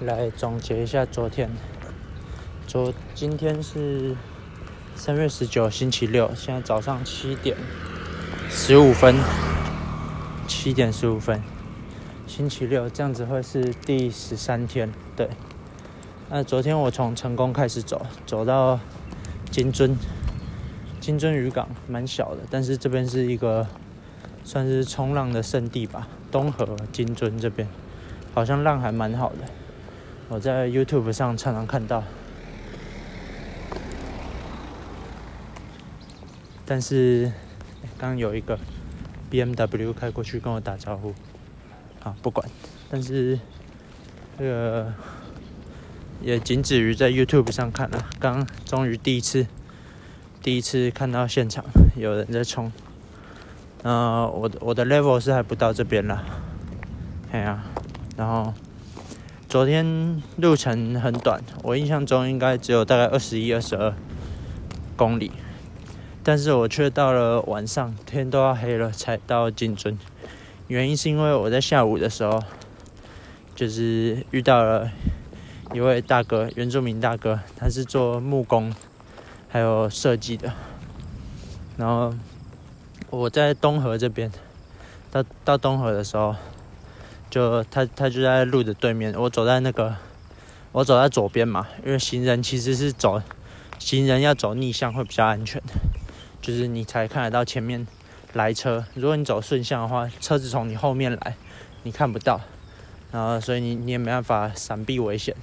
来总结一下昨天。昨今天是三月十九，星期六，现在早上七点十五分，七点十五分，星期六，这样子会是第十三天。对，那昨天我从成功开始走，走到金樽，金樽渔港蛮小的，但是这边是一个算是冲浪的圣地吧，东河金樽这边好像浪还蛮好的。我在 YouTube 上常常看到，但是刚有一个 BMW 开过去跟我打招呼，啊，不管，但是这个也仅止于在 YouTube 上看了。刚终于第一次，第一次看到现场有人在冲，呃，我的我的 level 是还不到这边啦，哎呀，然后。昨天路程很短，我印象中应该只有大概二十一、二十二公里，但是我却到了晚上，天都要黑了才到金樽。原因是因为我在下午的时候，就是遇到了一位大哥，原住民大哥，他是做木工还有设计的。然后我在东河这边，到到东河的时候。就他他就在路的对面，我走在那个，我走在左边嘛，因为行人其实是走，行人要走逆向会比较安全，就是你才看得到前面来车。如果你走顺向的话，车子从你后面来，你看不到，然后所以你你也没办法闪避危险，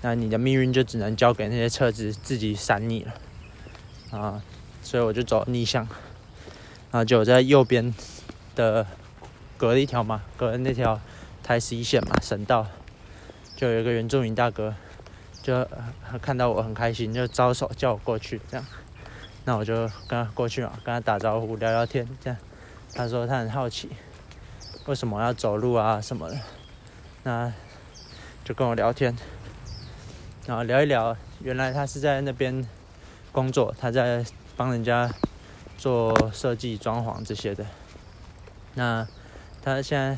那你的命运就只能交给那些车子自己闪你了，啊，所以我就走逆向，然后就在右边的。隔了一条嘛，隔了那条台十一线嘛，省道，就有一个原住民大哥，就看到我很开心，就招手叫我过去，这样，那我就跟他过去嘛，跟他打招呼聊聊天，这样，他说他很好奇，为什么要走路啊什么的，那就跟我聊天，然后聊一聊，原来他是在那边工作，他在帮人家做设计、装潢这些的，那。他现在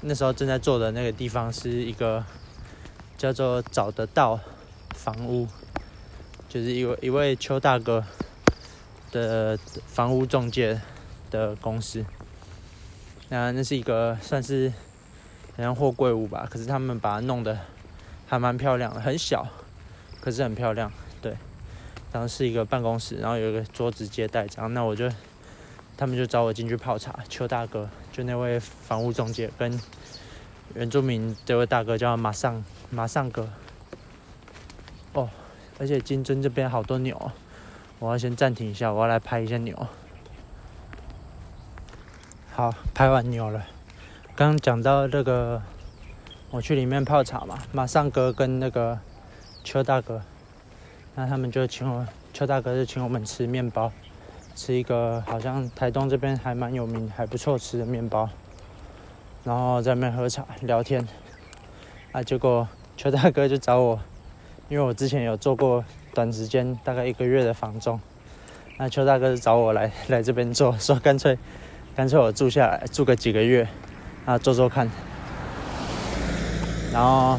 那时候正在做的那个地方是一个叫做“找得到”房屋，就是一位一位邱大哥的房屋中介的公司。那那是一个算是好像货柜屋吧，可是他们把它弄得还蛮漂亮的，很小，可是很漂亮。对，然后是一个办公室，然后有一个桌子接待这样。那我就。他们就找我进去泡茶，邱大哥就那位房屋中介跟原住民这位大哥叫马上马上哥。哦，而且金樽这边好多牛，我要先暂停一下，我要来拍一下牛。好，拍完牛了。刚讲到那个，我去里面泡茶嘛，马上哥跟那个邱大哥，那他们就请我，邱大哥就请我们吃面包。吃一个好像台东这边还蛮有名、还不错吃的面包，然后在那边喝茶聊天，啊，结果邱大哥就找我，因为我之前有做过短时间大概一个月的房中，那邱大哥就找我来来这边做，说干脆干脆我住下来住个几个月，啊做做看，然后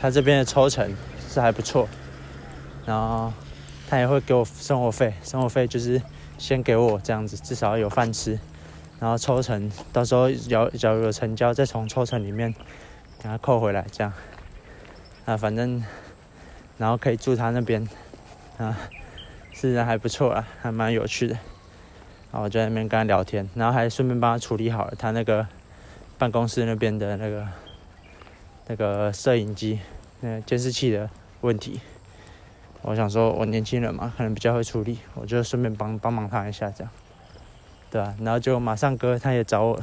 他这边的抽成是还不错，然后。他也会给我生活费，生活费就是先给我这样子，至少有饭吃，然后抽成，到时候要假如有成交，再从抽成里面给他扣回来，这样，啊，反正，然后可以住他那边，啊，是人还不错啊，还蛮有趣的，然后我就在那边跟他聊天，然后还顺便帮他处理好了他那个办公室那边的那个那个摄影机、那监视器的问题。我想说，我年轻人嘛，可能比较会处理，我就顺便帮帮忙他一下，这样，对吧？然后就马上哥他也找我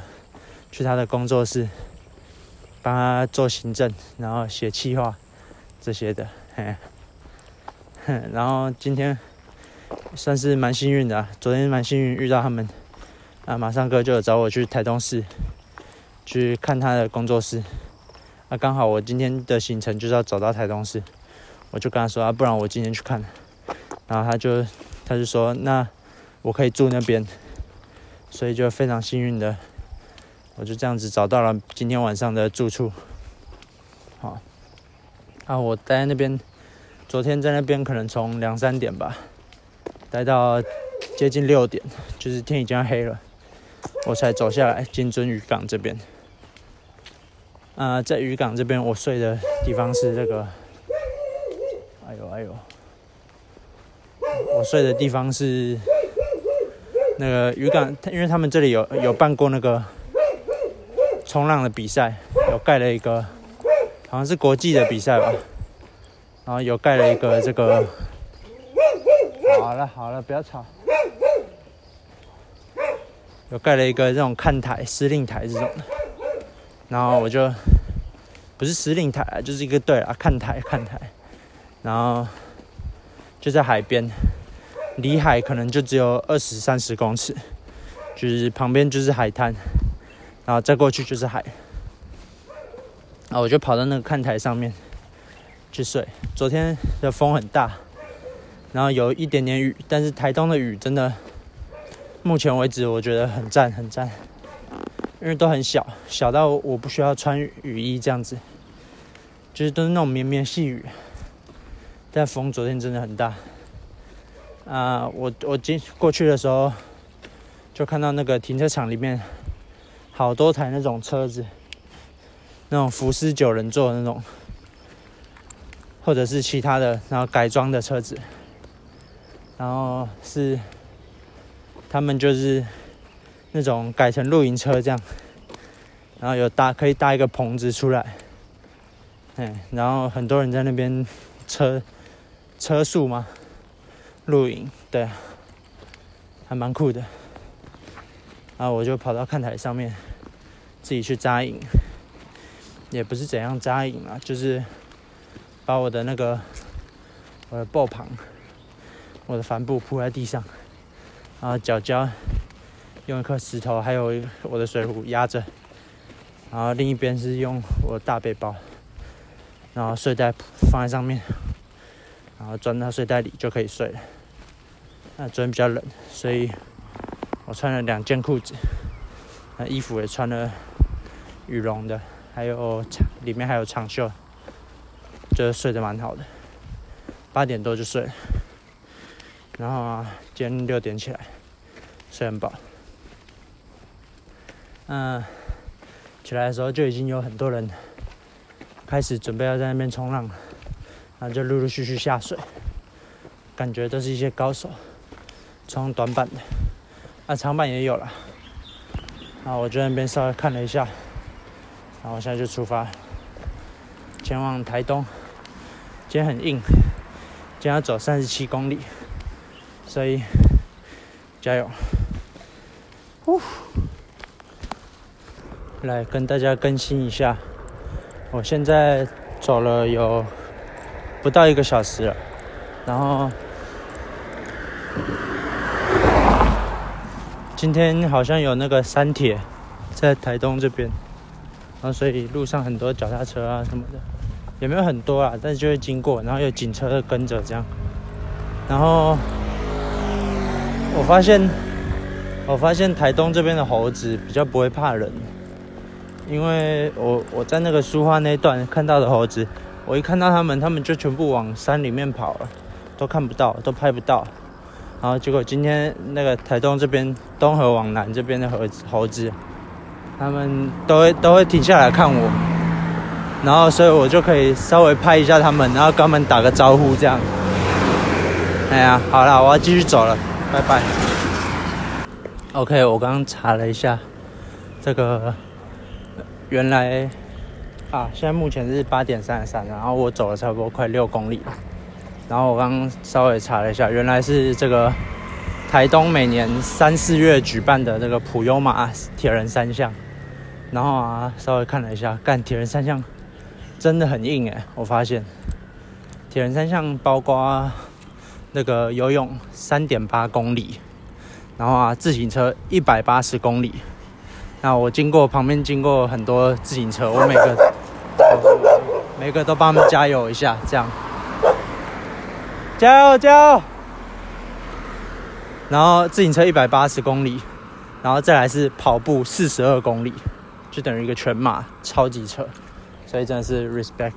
去他的工作室，帮他做行政，然后写企划这些的，嘿，然后今天算是蛮幸运的，昨天蛮幸运遇到他们，啊，马上哥就找我去台东市去看他的工作室，啊，刚好我今天的行程就是要走到台东市。我就跟他说啊，不然我今天去看，然后他就他就说那我可以住那边，所以就非常幸运的，我就这样子找到了今天晚上的住处。好，啊，我待在那边，昨天在那边可能从两三点吧，待到接近六点，就是天已经黑了，我才走下来金樽渔港这边。啊，在渔港这边，我睡的地方是这个，哎呦哎呦，睡的地方是那个渔港，因为他们这里有有办过那个冲浪的比赛，有盖了一个，好像是国际的比赛吧，然后有盖了一个这个，好了好了，不要吵，有盖了一个这种看台、司令台这种。的。然后我就不是司令台，就是一个对啊，看台看台，然后就在海边，离海可能就只有二十三十公尺，就是旁边就是海滩，然后再过去就是海，啊我就跑到那个看台上面去睡。昨天的风很大，然后有一点点雨，但是台东的雨真的，目前为止我觉得很赞很赞。因为都很小，小到我不需要穿雨衣这样子，就是都是那种绵绵细雨。但风昨天真的很大，啊，我我今过去的时候，就看到那个停车场里面好多台那种车子，那种福斯九人座的那种，或者是其他的，然后改装的车子，然后是他们就是。那种改成露营车这样，然后有搭可以搭一个棚子出来，哎，然后很多人在那边车车宿嘛，露营，对，还蛮酷的。然后我就跑到看台上面，自己去扎营，也不是怎样扎营啊，就是把我的那个我的布棚，我的帆布铺在地上，然后脚脚。用一块石头，还有我的水壶压着，然后另一边是用我的大背包，然后睡袋放在上面，然后钻到睡袋里就可以睡了。那昨天比较冷，所以我穿了两件裤子，那衣服也穿了羽绒的，还有长里面还有长袖，就睡得蛮好的。八点多就睡了，然后啊，今天六点起来，睡很饱。嗯，起来的时候就已经有很多人开始准备要在那边冲浪了，然后就陆陆续续下水，感觉都是一些高手，冲短板的，啊长板也有了，啊我在那边稍微看了一下，然后我现在就出发，前往台东，今天很硬，今天要走三十七公里，所以加油，呼。来跟大家更新一下，我现在走了有不到一个小时了，然后今天好像有那个山铁在台东这边，然后所以路上很多脚踏车啊什么的，也没有很多啊，但是就会经过，然后有警车跟着这样，然后我发现我发现台东这边的猴子比较不会怕人。因为我我在那个书画那段看到的猴子，我一看到他们，他们就全部往山里面跑了，都看不到，都拍不到。然后结果今天那个台东这边东河往南这边的猴子猴子，他们都会都会停下来看我，然后所以我就可以稍微拍一下他们，然后跟他们打个招呼这样。哎呀，好了，我要继续走了，拜拜。OK，我刚刚查了一下这个。原来啊，现在目前是八点三十三，然后我走了差不多快六公里了。然后我刚刚稍微查了一下，原来是这个台东每年三四月举办的这个普悠玛铁人三项。然后啊，稍微看了一下，干铁人三项真的很硬哎！我发现铁人三项包括那个游泳三点八公里，然后啊自行车一百八十公里。那我经过旁边经过很多自行车，我每个 每个都帮他们加油一下，这样加油加油。然后自行车一百八十公里，然后再来是跑步四十二公里，就等于一个全马超级车。所以真的是 respect。